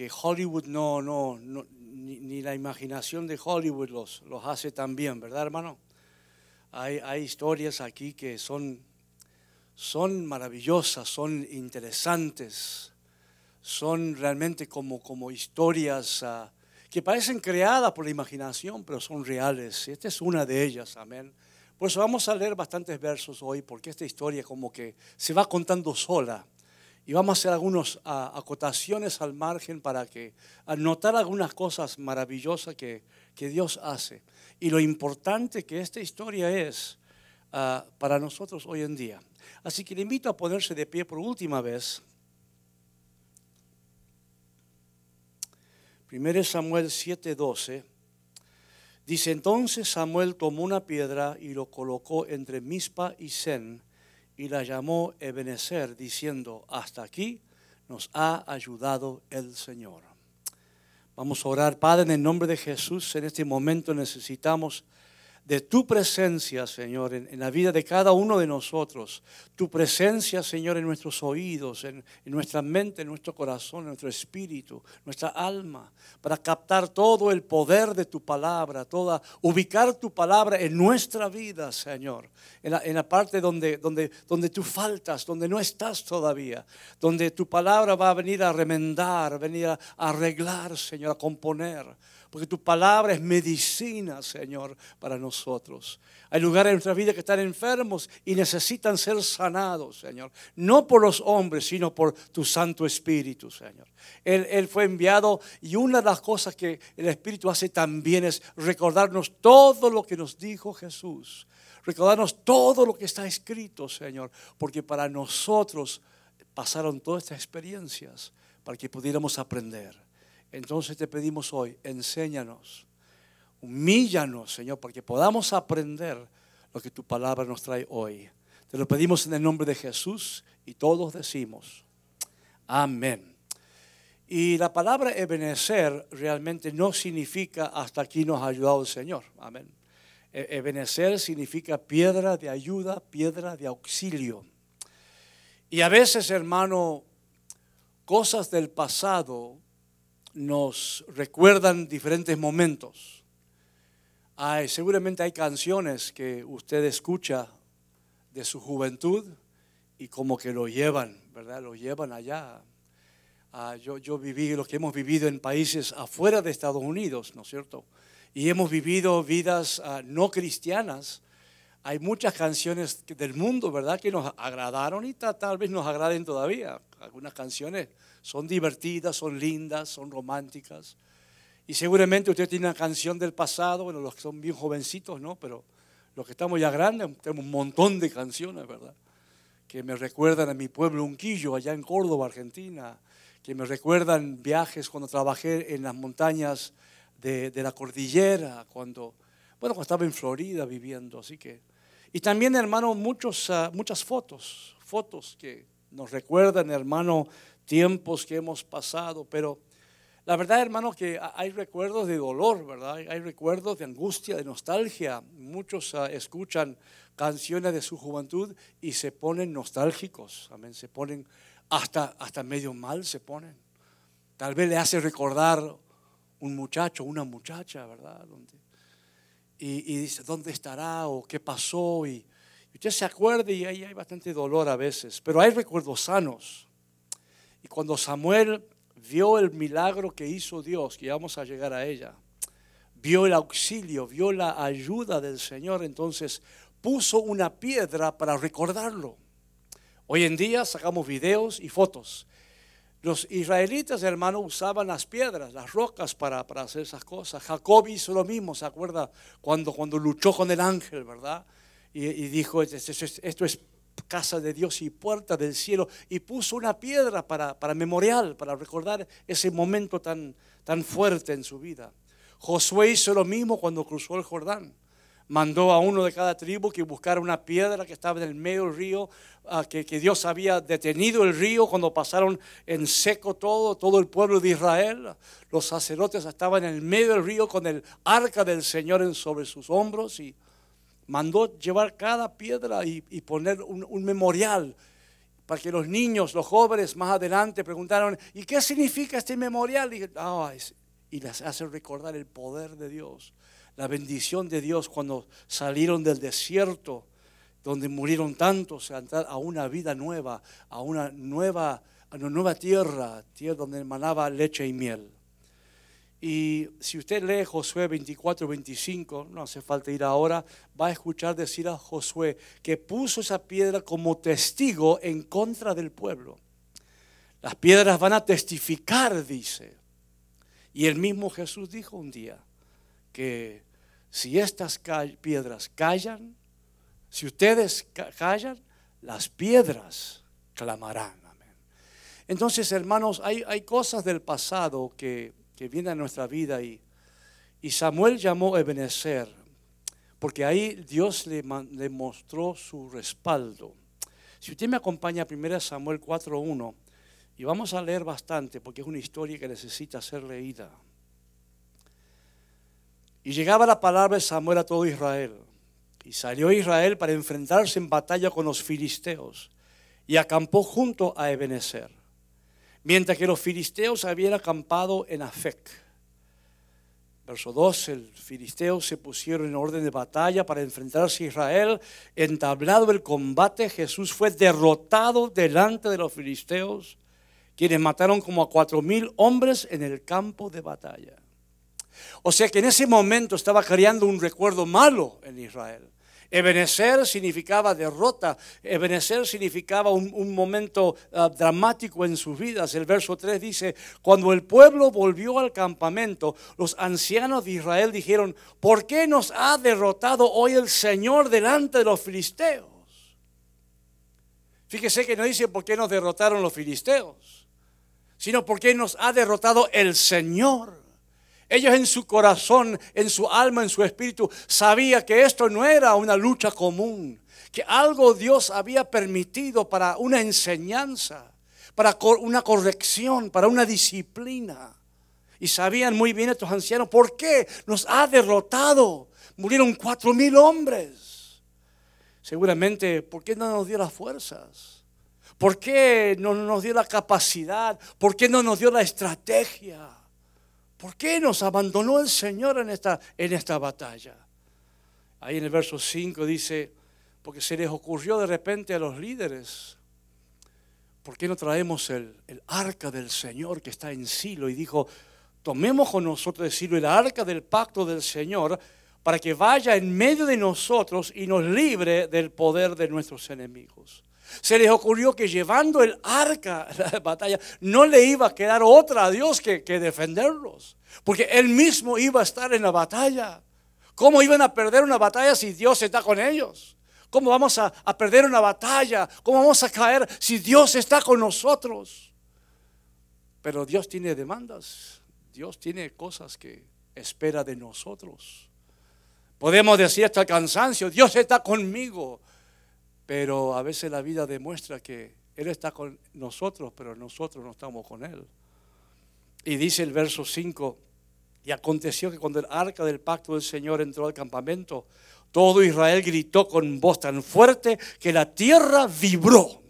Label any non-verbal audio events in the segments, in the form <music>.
que Hollywood no, no, ni, la imaginación de Hollywood los, los hace tan bien, ¿verdad, hermano? Hay, hay historias aquí que son, son maravillosas, son interesantes, son realmente como, como historias ah, que parecen creadas por la imaginación, pero son reales. Esta es una de ellas, amén. Por eso vamos a leer bastantes versos hoy, porque esta historia como que se va contando sola. Y vamos a hacer algunas acotaciones al margen para que notar algunas cosas maravillosas que, que, Dios hace. Y lo importante que esta historia es ah, para nosotros hoy en día. Así que le invito a ponerse de pie por última vez. 1 Samuel 7:12 dice, entonces Samuel tomó una piedra y lo colocó entre Mispa y Sen y la llamó Ebenezer, diciendo, hasta aquí nos ha ayudado el Señor. Vamos a orar, Padre, en el nombre de Jesús. En este momento necesitamos de tu presencia, Señor, en, la vida de cada uno de nosotros. Tu presencia, Señor, en nuestros oídos, en, nuestra mente, en nuestro corazón, en nuestro espíritu, nuestra alma, para captar todo el poder de tu palabra, toda, ubicar tu palabra en nuestra vida, Señor, en la, parte donde, donde, donde tú faltas, donde no estás todavía, donde tu palabra va a venir a remendar, venir a arreglar, Señor, a componer porque tu palabra es medicina, Señor, para nosotros. Hay lugares en nuestra vida que están enfermos y necesitan ser sanados, Señor. No por los hombres, sino por tu Santo Espíritu, Señor. Él, él fue enviado y una de las cosas que el Espíritu hace también es recordarnos todo lo que nos dijo Jesús. Recordarnos todo lo que está escrito, Señor, porque para nosotros pasaron todas estas experiencias para que pudiéramos aprender. Entonces te pedimos hoy, enséñanos, humíllanos, Señor, para que podamos aprender lo que tu palabra nos trae hoy. Te lo pedimos en el nombre de Jesús y todos decimos, amén. Y la palabra Ebenezer realmente no significa hasta aquí nos ha ayudado el Señor. Amén. E-, Ebenezer significa piedra de ayuda, piedra de auxilio. Y a veces, hermano, cosas del pasado nos recuerdan diferentes momentos. Seguramente hay canciones que usted escucha de su juventud y como que lo llevan, ¿verdad? Lo llevan allá. Ah, yo, yo viví lo que hemos vivido en países afuera de Estados Unidos, ¿no es cierto? Y hemos vivido vidas ah, no cristianas. Hay muchas canciones del mundo, ¿verdad? Que nos agradaron y tal vez nos agraden todavía. Algunas canciones son divertidas, son lindas, son románticas. Y seguramente usted tiene una canción del pasado, bueno, los que son bien jovencitos, ¿no? Pero los que estamos ya grandes, tenemos un montón de canciones, ¿verdad? Que me recuerdan a mi pueblo Unquillo, allá en Córdoba, Argentina. Que me recuerdan viajes cuando trabajé en las montañas de, la cordillera, cuando, bueno, cuando estaba en Florida viviendo, así que. Y también, hermano, muchos, ah, muchas fotos, fotos que nos recuerdan, hermano, tiempos que hemos pasado, pero la verdad, hermano, que hay recuerdos de dolor, ¿verdad? Hay recuerdos de angustia, de nostalgia. Muchos ah, escuchan canciones de su juventud y se ponen nostálgicos, amén, se ponen hasta, hasta medio mal, se ponen. Tal vez le hace recordar un muchacho, una muchacha, ¿verdad? y, y, dice, ¿dónde estará? o qué pasó? Y, usted se acuerda y ahí hay bastante dolor a veces, pero hay recuerdos sanos. Y cuando Samuel vio el milagro que hizo Dios, que vamos a llegar a ella, vio el auxilio, vio la ayuda del Señor, entonces puso una piedra para recordarlo. Hoy en día sacamos videos y fotos. Los israelitas, hermano, usaban las piedras, las rocas para, para, hacer esas cosas. Jacob hizo lo mismo, ¿se acuerda? Cuando, cuando luchó con el ángel, ¿verdad? Y, y dijo, esto es casa de Dios y puerta del cielo y puso una piedra para, para memorial, para recordar ese momento tan, tan fuerte en su vida. Josué hizo lo mismo cuando cruzó el Jordán. Mandó a uno de cada tribu que buscara una piedra que estaba en el medio del río, que, que, Dios había detenido el río cuando pasaron en seco todo, todo el pueblo de Israel. Los sacerdotes estaban en el medio del río con el arca del Señor sobre sus hombros y mandó llevar cada piedra y, poner un, memorial para que los niños, los jóvenes más adelante preguntaron, ¿y qué significa este memorial? Y, ah, y les hace recordar el poder de Dios, la bendición de Dios cuando salieron del desierto, donde murieron tantos, a una vida nueva, a una nueva, a una nueva tierra, tierra donde emanaba leche y miel. Y si usted lee Josué 24, 25, no hace falta ir ahora, va a escuchar decir a Josué que puso esa piedra como testigo en contra del pueblo. Las piedras van a testificar, dice. Y el mismo Jesús dijo un día que si estas piedras callan, si ustedes callan, las piedras clamarán. Entonces, hermanos, hay, hay cosas del pasado que que viene a nuestra vida. Y, y Samuel llamó Ebenezer, porque ahí Dios le, le mostró su respaldo. Si usted me acompaña a 1 Samuel 4.1, y vamos a leer bastante, porque es una historia que necesita ser leída. Y llegaba la palabra de Samuel a todo Israel. Y salió Israel para enfrentarse en batalla con los filisteos. Y acampó junto a Ebenezer mientras que los filisteos habían acampado en Afec. Verso 2, el filisteo se pusieron en orden de batalla para enfrentarse a Israel. Entablado el combate, Jesús fue derrotado delante de los filisteos, quienes mataron como a cuatro mil hombres en el campo de batalla. O sea que en ese momento estaba creando un recuerdo malo en Israel. Ebenecer significaba derrota, Ebenecer significaba un, momento ah, dramático en sus vidas. El verso 3 dice, cuando el pueblo volvió al campamento, los ancianos de Israel dijeron, ¿por qué nos ha derrotado hoy el Señor delante de los filisteos? Fíjese que no dice por qué nos derrotaron los filisteos, sino por qué nos ha derrotado el Señor. Ellos en su corazón, en su alma, en su espíritu, sabía que esto no era una lucha común, que algo Dios había permitido para una enseñanza, para una corrección, para una disciplina. Y sabían muy bien estos ancianos por qué nos ha derrotado. Murieron cuatro mil hombres. Seguramente, ¿por qué no nos dio las fuerzas? ¿Por qué no nos dio la capacidad? ¿Por qué no nos dio la estrategia? ¿Por qué nos abandonó el Señor en esta, en esta batalla? Ahí en el verso 5 dice, porque se les ocurrió de repente a los líderes, ¿por qué no traemos el, arca del Señor que está en Silo? Y dijo, tomemos con nosotros de Silo el arca del pacto del Señor para que vaya en medio de nosotros y nos libre del poder de nuestros enemigos. Se les ocurrió que llevando el arca a <laughs> la batalla no le iba a quedar otra a Dios que, defenderlos. Porque Él mismo iba a estar en la batalla. ¿Cómo iban a perder una batalla si Dios está con ellos? ¿Cómo vamos a, a perder una batalla? ¿Cómo vamos a caer si Dios está con nosotros? Pero Dios tiene demandas. Dios tiene cosas que espera de nosotros. Podemos decir hasta el cansancio, Dios está conmigo. Pero a veces la vida demuestra que Él está con nosotros, pero nosotros no estamos con Él. Y dice el verso 5, y aconteció que cuando el arca del pacto del Señor entró al campamento, todo Israel gritó con voz tan fuerte que la tierra vibró.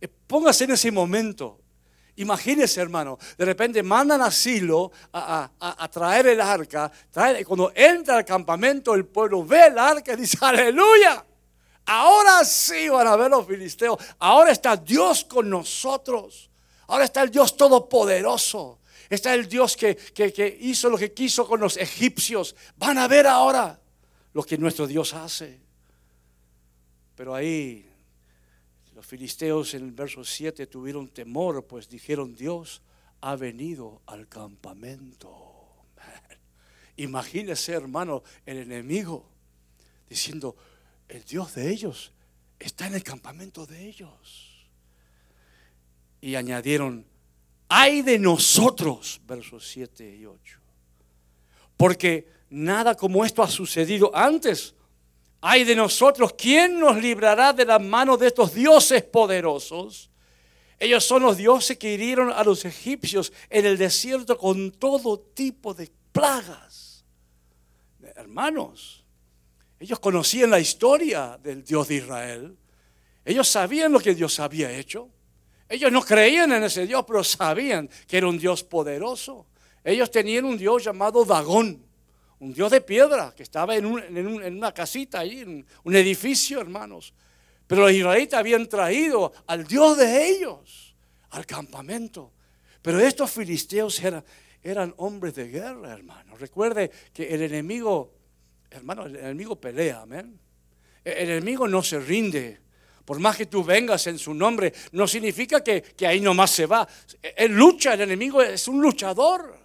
Eh, póngase en ese momento. Imagínese, hermano, de repente mandan a Silo a, traer el arca. cuando entra al campamento, el pueblo ve el arca y dice, aleluya. Ahora sí van a ver los filisteos. Ahora está Dios con nosotros. Ahora está el Dios todopoderoso. Está el Dios que, que, hizo lo que quiso con los egipcios. Van a ver ahora lo que nuestro Dios hace. Pero ahí los filisteos en el verso 7 tuvieron temor, pues dijeron, Dios ha venido al campamento. Imagínese, hermano, el enemigo diciendo, el Dios de ellos está en el campamento de ellos. Y añadieron, ay de nosotros, versos 7 y 8. Porque nada como esto ha sucedido antes. Ay de nosotros, ¿quién nos librará de la mano de estos dioses poderosos? Ellos son los dioses que hirieron a los egipcios en el desierto con todo tipo de plagas. Hermanos, ellos conocían la historia del Dios de Israel. Ellos sabían lo que Dios había hecho. Ellos no creían en ese Dios, pero sabían que era un Dios poderoso. Ellos tenían un Dios llamado Dagón, un Dios de piedra que estaba en, una casita ahí, en un edificio, hermanos. Pero los israelitas habían traído al Dios de ellos al campamento. Pero estos filisteos eran, eran hombres de guerra, hermano. Recuerde que el enemigo, hermano, el enemigo pelea, amén. El enemigo no se rinde. Por más que tú vengas en su nombre, no significa que, ahí nomás se va. Él lucha, el enemigo es un luchador.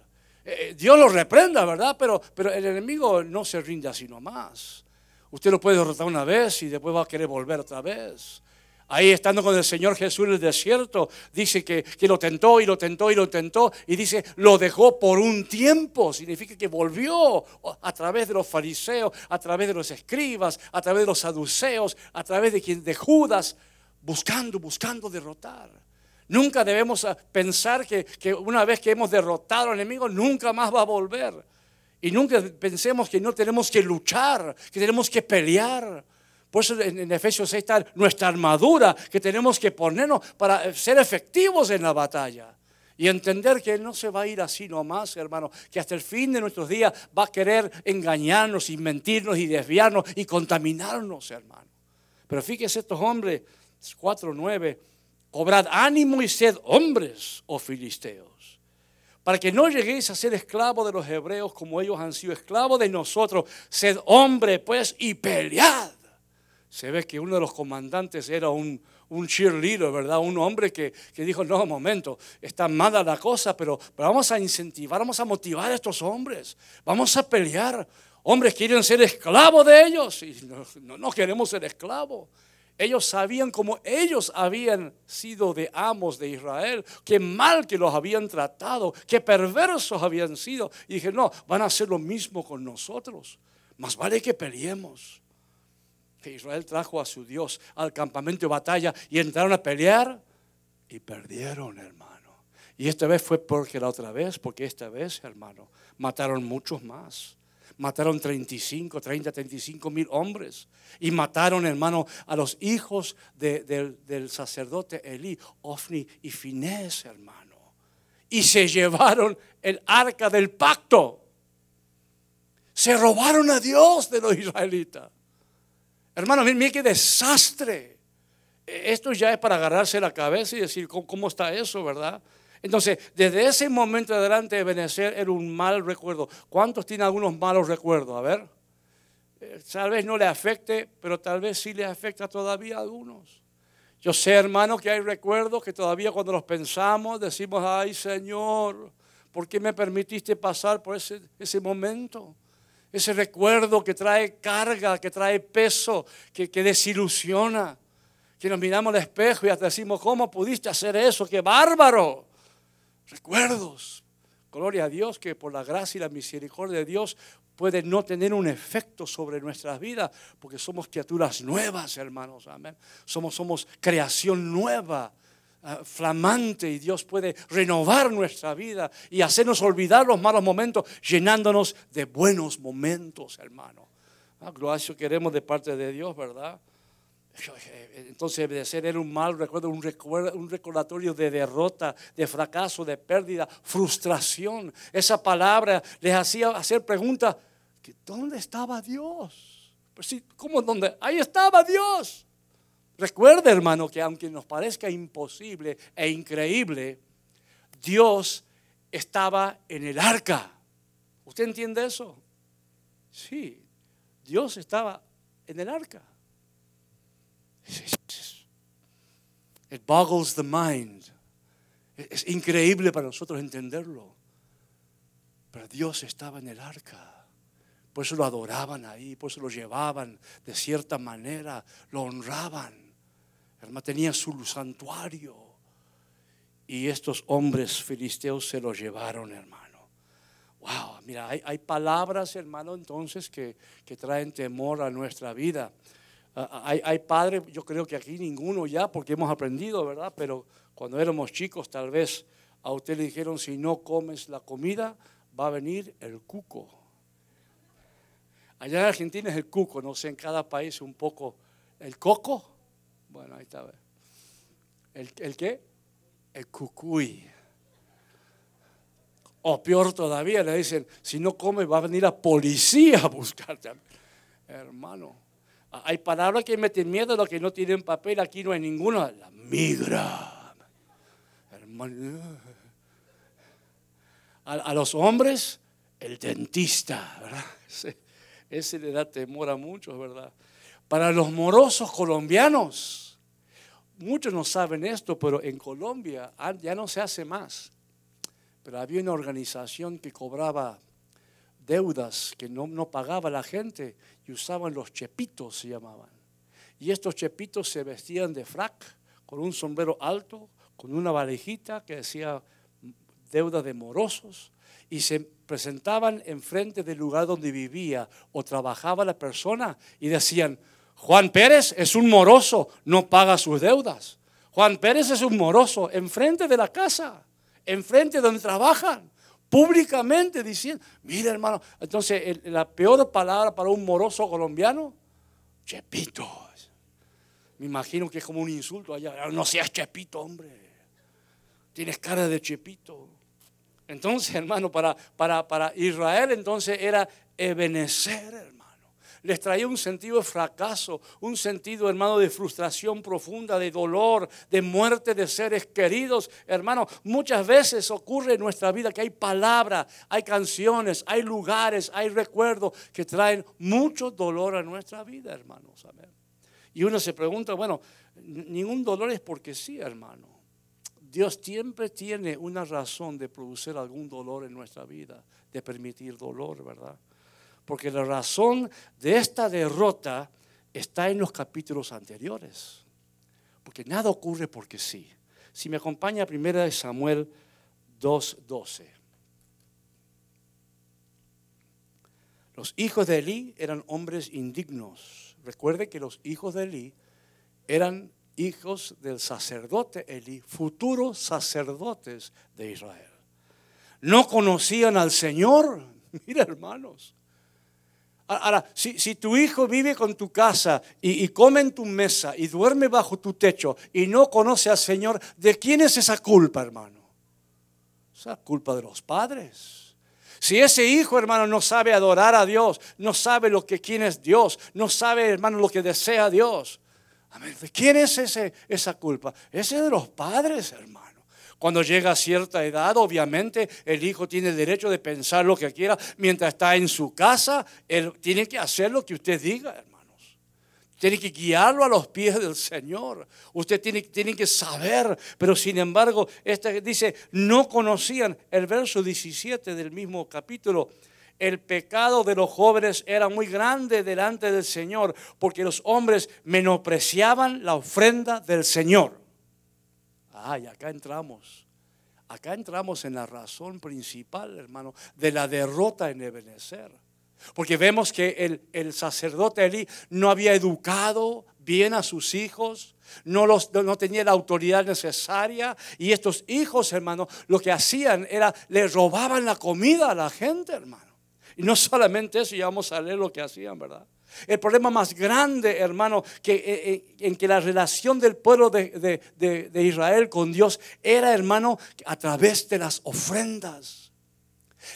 Eh, Dios lo reprenda, ¿verdad? Pero, pero el enemigo no se rinde así nomás. Usted lo puede derrotar una vez y después va a querer volver otra vez. Ahí estando con el Señor Jesús en el desierto, dice que, lo tentó y lo tentó y lo tentó y dice, lo dejó por un tiempo. Significa que volvió a través de los fariseos, a través de los escribas, a través de los saduceos, a través de, de Judas, buscando, buscando derrotar. Nunca debemos pensar que una vez que hemos derrotado al enemigo, nunca más va a volver. Y nunca pensemos que no tenemos que luchar, que tenemos que pelear. Por eso en, Efesios 6 está nuestra armadura que tenemos que ponernos para ser efectivos en la batalla. Y entender que Él no se va a ir así nomás, hermano, que hasta el fin de nuestros días va a querer engañarnos y mentirnos y desviarnos y contaminarnos, hermano. Pero fíjese estos hombres, 4.9, obrad ánimo y sed hombres, oh filisteos, para que no lleguéis a ser esclavos de los hebreos como ellos han sido esclavos de nosotros. Sed hombre, pues, y pelead se ve que uno de los comandantes era un, un cheerleader, ¿verdad? Un hombre que, dijo, no, momento, está mala la cosa, pero, vamos a incentivar, vamos a motivar a estos hombres, vamos a pelear. Hombres quieren ser esclavos de ellos y no, no queremos ser esclavos. Ellos sabían como ellos habían sido de amos de Israel, qué mal que los habían tratado, qué perversos habían sido. Y dije, no, van a hacer lo mismo con nosotros. Más vale que peleemos. Israel trajo a su Dios al campamento de batalla y entraron a pelear y perdieron, hermano. Y esta vez fue porque la otra vez, porque esta vez, hermano, mataron muchos más. Mataron 35, 30, 35 mil hombres. Y mataron, hermano, a los hijos del sacerdote Elí, Ofni y Finés, hermano. Y se llevaron el arca del pacto. Se robaron a Dios de los israelitas. Hermano, mire qué desastre. Esto ya es para agarrarse la cabeza y decir, ¿cómo, está eso, verdad? Entonces, desde ese momento adelante, Benecer era un mal recuerdo. ¿Cuántos tienen algunos malos recuerdos? A ver. Eh, tal vez no le afecte, pero tal vez sí le afecta todavía a algunos. Yo sé, hermano, que hay recuerdos que todavía cuando los pensamos decimos, ay Señor, ¿por qué me permitiste pasar por ese, ese momento? Ese recuerdo que trae carga, que trae peso, que, desilusiona, que nos miramos al espejo y hasta decimos, ¿cómo pudiste hacer eso? ¡Qué bárbaro! Recuerdos. Gloria a Dios que por la gracia y la misericordia de Dios puede no tener un efecto sobre nuestras vidas, porque somos criaturas nuevas, hermanos. Amén. Somos, somos creación nueva Ah, flamante y Dios puede renovar nuestra vida y hacernos olvidar los malos momentos, llenándonos de buenos momentos, hermano. Ah, queremos de parte de Dios, ¿verdad? Entonces, de ser era un mal recuerdo, un, un recordatorio de derrota, de fracaso, de pérdida, frustración. Esa palabra les hacía hacer preguntas: ¿dónde estaba Dios? Pues sí, ¿cómo dónde? Ahí estaba Dios. Recuerde, hermano, que aunque nos parezca imposible e increíble, Dios estaba en el arca. ¿Usted entiende eso? Sí, Dios estaba en el arca. It boggles the mind. Es increíble para nosotros entenderlo. Pero Dios estaba en el arca. Por eso lo adoraban ahí, por eso lo llevaban de cierta manera, lo honraban. Hermano, tenía su santuario. Y estos hombres filisteos se lo llevaron, hermano. Wow, mira, hay, palabras, hermano, entonces que, traen temor a nuestra vida. Ah, ah, hay padres, yo creo que aquí ninguno ya, porque hemos aprendido, ¿verdad? Pero cuando éramos chicos, tal vez a usted le dijeron, si no comes la comida, va a venir el cuco. Allá en Argentina es el cuco, no sé, en cada país un poco el coco. Bueno, ahí está. ¿El, el qué? El cucuy. O peor todavía, le dicen, si no come va a venir la policía a buscarte. Hermano, hay palabras que meten miedo a los que no tienen papel, aquí no hay ninguna. La migra. Hermano. A, los hombres, el dentista, ¿verdad? <laughs> ese le da temor a muchos, ¿verdad? Para los morosos colombianos, muchos no saben esto, pero en Colombia ya no se hace más. Pero había una organización que cobraba deudas que no, no pagaba la gente y usaban los chepitos, se llamaban. Y estos chepitos se vestían de frac, con un sombrero alto, con una valijita que decía deuda de morosos, y se presentaban enfrente del lugar donde vivía o trabajaba la persona y decían, Juan Pérez es un moroso, no paga sus deudas. Juan Pérez es un moroso enfrente de la casa, enfrente de donde trabajan, públicamente diciendo, mira hermano, entonces la peor palabra para un moroso colombiano, chepito. Me imagino que es como un insulto allá, no seas chepito, hombre, tienes cara de chepito. Entonces, hermano, para, para, para Israel entonces era hermano. Les traía un sentido de fracaso, un sentido, hermano, de frustración profunda, de dolor, de muerte de seres queridos. Hermano, muchas veces ocurre en nuestra vida que hay palabras, hay canciones, hay lugares, hay recuerdos que traen mucho dolor a nuestra vida, hermanos. Amén. Y uno se pregunta, bueno, ningún dolor es porque sí, hermano. Dios siempre tiene una razón de producir algún dolor en nuestra vida, de permitir dolor, ¿verdad? Porque la razón de esta derrota está en los capítulos anteriores. Porque nada ocurre porque sí. Si me acompaña primera de Samuel 2.12. Los hijos de Elí eran hombres indignos. Recuerde que los hijos de Elí eran hijos del sacerdote Eli, futuros sacerdotes de Israel. No conocían al Señor. <laughs> Mira, hermanos. Ahora, si, tu hijo vive con tu casa y, y, come en tu mesa y duerme bajo tu techo y no conoce al Señor, ¿de quién es esa culpa, hermano? Esa culpa de los padres. Si ese hijo, hermano, no sabe adorar a Dios, no sabe lo que quién es Dios, no sabe, hermano, lo que desea Dios, ¿De quién es ese, esa culpa? Ese de los padres, hermano. Cuando llega a cierta edad, obviamente el hijo tiene derecho de pensar lo que quiera. Mientras está en su casa, él tiene que hacer lo que usted diga, hermanos. Tiene que guiarlo a los pies del Señor. Usted tiene, que saber. Pero sin embargo, este dice, no conocían el verso 17 del mismo capítulo el pecado de los jóvenes era muy grande delante del Señor, porque los hombres menospreciaban la ofrenda del Señor. Ay, acá entramos. Acá entramos en la razón principal, hermano, de la derrota en Ebenezer. Porque vemos que el, el sacerdote Elí no había educado bien a sus hijos, no, los, no tenía la autoridad necesaria. Y estos hijos, hermano, lo que hacían era, le robaban la comida a la gente, hermano. Y no solamente eso, ya vamos a leer lo que hacían, ¿verdad? El problema más grande, hermano, que, eh, eh, en que la relación del pueblo de, de, Israel con Dios era, hermano, a través de las ofrendas.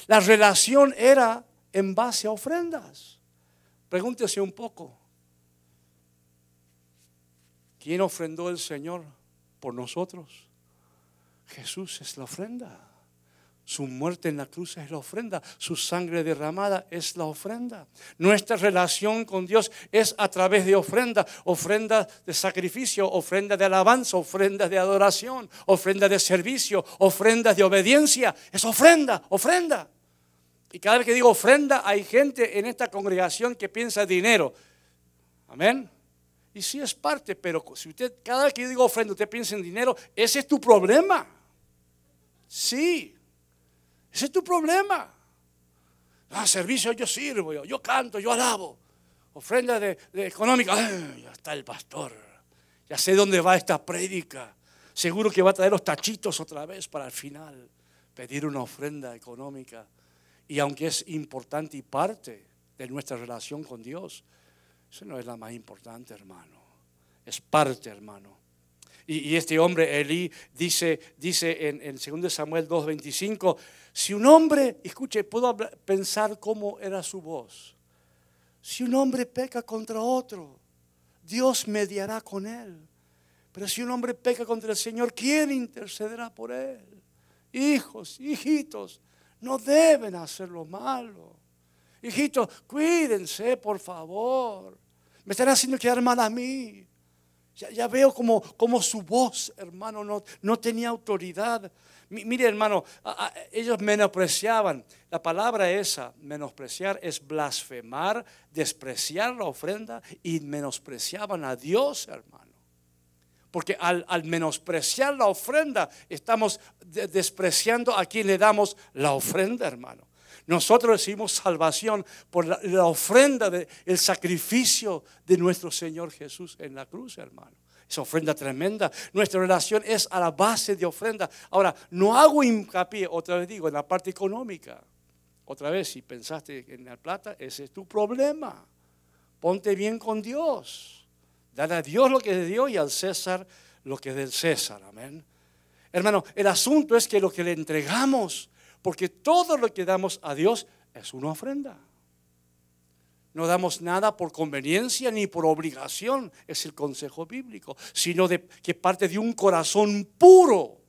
La relación era en base a ofrendas. Pregúntese un poco. ¿Quién ofrendó el Señor por nosotros? Jesús es la ofrenda. Su muerte en la cruz es la ofrenda. Su sangre derramada es la ofrenda. Nuestra relación con Dios es a través de ofrenda. Ofrenda de sacrificio, ofrenda de alabanza, ofrenda de adoración, ofrenda de servicio, ofrenda de obediencia. Es ofrenda, ofrenda. Y cada vez que digo ofrenda, hay gente en esta congregación que piensa dinero. Amén. Y sí es parte, pero si usted, cada vez que digo ofrenda, usted piensa en dinero, ese es tu problema. Sí. Ese es tu problema. Ah, servicio yo sirvo, yo, yo canto, yo alabo. Ofrenda de, económica. ya está el pastor. Ya sé dónde va esta prédica. Seguro que va a traer los tachitos otra vez para al final pedir una ofrenda económica. Y aunque es importante y parte de nuestra relación con Dios, eso no es la más importante, hermano. Es parte, hermano. Y, este hombre, Elí, dice, dice en, en 2 Samuel 2.25, si un hombre, escuche, puedo pensar cómo era su voz. Si un hombre peca contra otro, Dios mediará con él. Pero si un hombre peca contra el Señor, ¿quién intercederá por él? Hijos, hijitos, no deben hacer lo malo. Hijitos, cuídense, por favor. Me están haciendo quedar mal a mí. Ya, veo como, como, su voz, hermano, no, no tenía autoridad. mire, hermano, ellos menospreciaban. La palabra esa, menospreciar, es blasfemar, despreciar la ofrenda y menospreciaban a Dios, hermano. Porque al, menospreciar la ofrenda, estamos despreciando a quien le damos la ofrenda, hermano. Nosotros recibimos salvación por la, ofrenda, del el sacrificio de nuestro Señor Jesús en la cruz, hermano. Esa ofrenda tremenda. Nuestra relación es a la base de ofrenda. Ahora, no hago hincapié, otra vez digo, en la parte económica. Otra vez, si pensaste en la plata, ese es tu problema. Ponte bien con Dios. Dale a Dios lo que es de Dios y al César lo que es del César. Amén. Hermano, el asunto es que lo que le entregamos, porque todo lo que damos a Dios es una ofrenda. No damos nada por conveniencia ni por obligación, es el consejo bíblico, sino de, que parte de un corazón puro,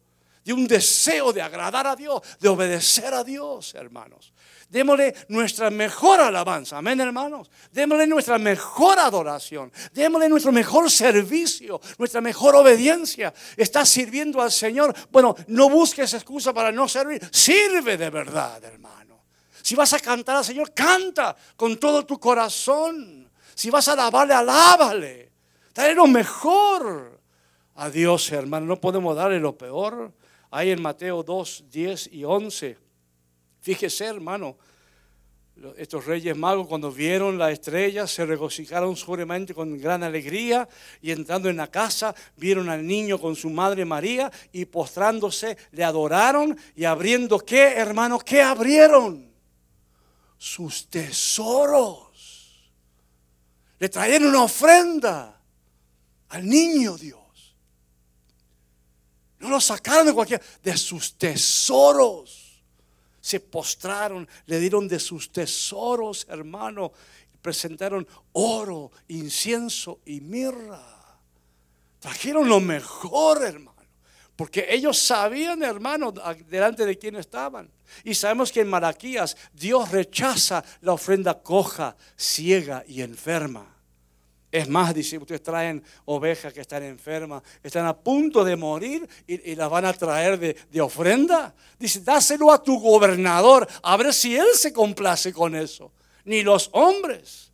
de un deseo de agradar a Dios, de obedecer a Dios, hermanos. Démosle nuestra mejor alabanza. Amén, hermanos. Démosle nuestra mejor adoración. Démosle nuestro mejor servicio, nuestra mejor obediencia. Estás sirviendo al Señor. Bueno, no busques excusa para no servir. Sirve de verdad, hermano. Si vas a cantar al Señor, canta con todo tu corazón. Si vas a alabarle, alábale. Dale lo mejor a Dios, hermano. No podemos darle lo peor. Ahí en Mateo 2, 10 y 11. Fíjese, hermano, estos reyes magos cuando vieron la estrella se regocijaron sobremente con gran alegría y entrando en la casa vieron al niño con su madre María y postrándose le adoraron y abriendo qué, hermano, qué abrieron? Sus tesoros. Le trajeron una ofrenda al niño Dios. No lo sacaron de cualquier, de sus tesoros se postraron, le dieron de sus tesoros, hermano, presentaron oro, incienso y mirra. Trajeron lo mejor, hermano, porque ellos sabían, hermano, delante de quién estaban. Y sabemos que en Malaquías Dios rechaza la ofrenda coja, ciega y enferma. Es más, dice, ustedes traen ovejas que están enfermas, están a punto de morir y, las van a traer de, ofrenda. Dice, dáselo a tu gobernador, a ver si él se complace con eso. Ni los hombres.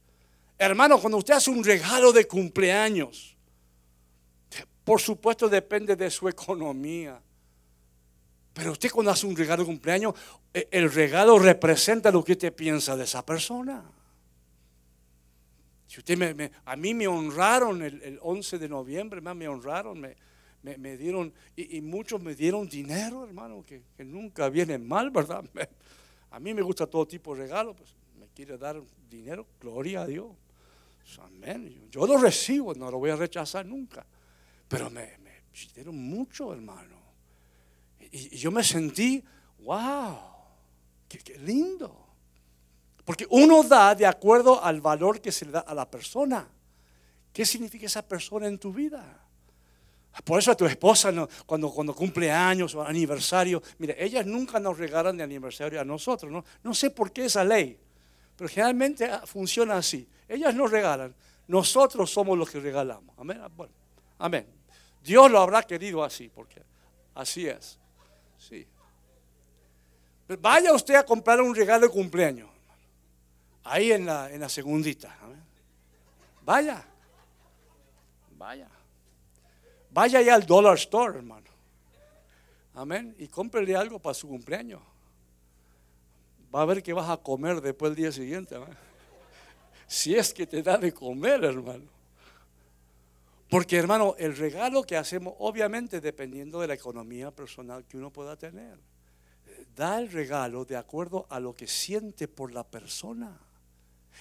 Hermano, cuando usted hace un regalo de cumpleaños, por supuesto depende de su economía. Pero usted cuando hace un regalo de cumpleaños, e, el regalo representa lo que usted piensa de esa persona. Si usted me, a mí me honraron el, 11 de noviembre, me honraron, me, me, dieron, y, muchos me dieron dinero, hermano, que, nunca viene mal, ¿verdad? <laughs> a mí me gusta todo tipo de regalo, pues me quiere dar dinero, gloria a Dios. Pues, amén. Yo lo recibo, no lo voy a rechazar nunca. Pero me, dieron mucho, hermano. Y, yo me sentí, wow, qué lindo. Porque uno da de acuerdo al valor que se le da a la persona. ¿Qué significa esa persona en tu vida? Por eso a tu esposa cuando, cuando cumple años o aniversario, mire, ellas nunca nos regalan de aniversario a nosotros. ¿no? no sé por qué esa ley, pero generalmente ah, funciona así. Ellas nos regalan, nosotros somos los que regalamos. Amén. Ah, bueno, amén. Dios lo habrá querido así, porque así es. Sí. vaya usted a comprar un regalo de cumpleaños. Ahí en la, en la segundita. Vaya. Vaya. Vaya ya al dollar store, hermano. Amén. Y cómprele algo para su cumpleaños. Va a ver que vas a comer después del día siguiente. Si es que te da de comer, hermano. Porque, hermano, el regalo que hacemos, obviamente dependiendo de la economía personal que uno pueda tener, da el regalo de acuerdo a lo que siente por la persona.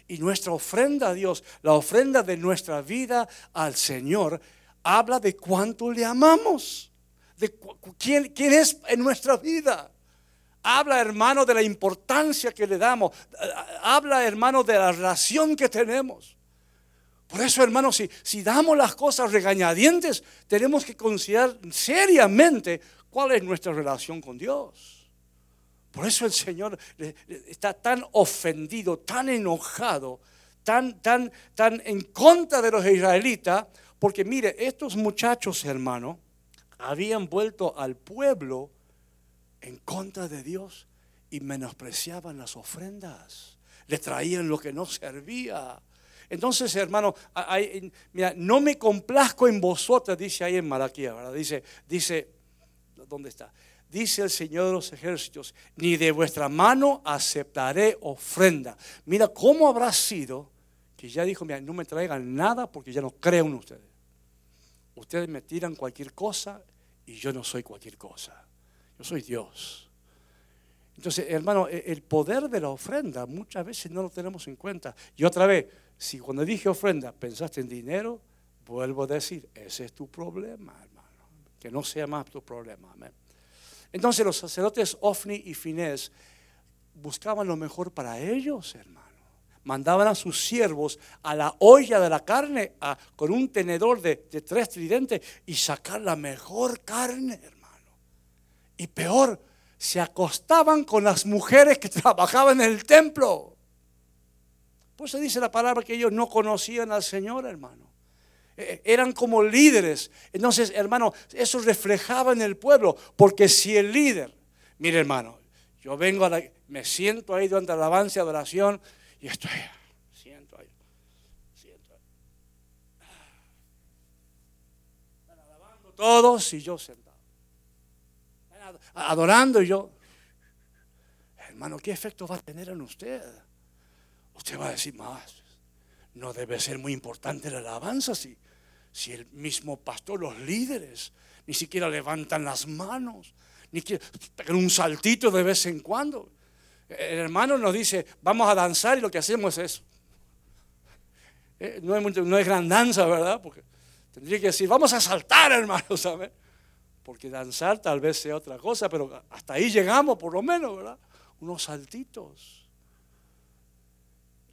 Y nuestra ofrenda a Dios, la ofrenda de nuestra vida al Señor, habla de cuánto le amamos, de quién, quién es en nuestra vida. Habla, hermano, de la importancia que le damos. Habla, hermano, de la relación que tenemos. Por eso, hermano, si, si damos las cosas regañadientes, tenemos que considerar seriamente cuál es nuestra relación con Dios. Por eso el Señor está tan ofendido, tan enojado, tan, tan, tan en contra de los israelitas, porque mire, estos muchachos, hermano, habían vuelto al pueblo en contra de Dios y menospreciaban las ofrendas. Le traían lo que no servía. Entonces, hermano, mira, no me complazco en vosotras, dice ahí en Malaquía, ¿verdad? Dice, dice, ¿dónde está? Dice el Señor de los ejércitos, ni de vuestra mano aceptaré ofrenda. Mira, ¿cómo habrá sido que ya dijo, mira, no me traigan nada porque ya no creo en ustedes? Ustedes me tiran cualquier cosa y yo no soy cualquier cosa. Yo soy Dios. Entonces, hermano, e, el poder de la ofrenda muchas veces no lo tenemos en cuenta. Y otra vez, si cuando dije ofrenda pensaste en dinero, vuelvo a decir, ese es tu problema, hermano. Que no sea más tu problema. Amén. Entonces los sacerdotes Ofni y Finés buscaban lo mejor para ellos, hermano. Mandaban a sus siervos a la olla de la carne con un tenedor de, de tres tridentes y sacar la mejor carne, hermano. Y peor, se acostaban con las mujeres que <laughs> trabajaban en el templo. Pues se dice la palabra que ellos no conocían al Señor, hermano. E, eran como líderes. Entonces, hermano, eso reflejaba en el pueblo. Porque si el líder, mire hermano, yo vengo a la, me siento ahí durante la alabanza adoración y estoy, siento ahí, siento ahí. Están alabando todos y yo sentado adorando y yo, hermano, ¿qué efecto va a tener en usted? Usted va a decir, más, no debe ser muy importante la alabanza si, si el mismo pastor, los líderes, ni siquiera levantan las manos, ni pegan un saltito de vez en cuando. El hermano nos dice, vamos a danzar y lo que hacemos es eso. Eh, no es, no es gran danza, ¿verdad? Porque tendría que decir, vamos a saltar, hermano, <laughs> ¿sabes? porque danzar tal vez sea otra cosa, pero hasta ahí llegamos por lo menos, ¿verdad? Unos saltitos.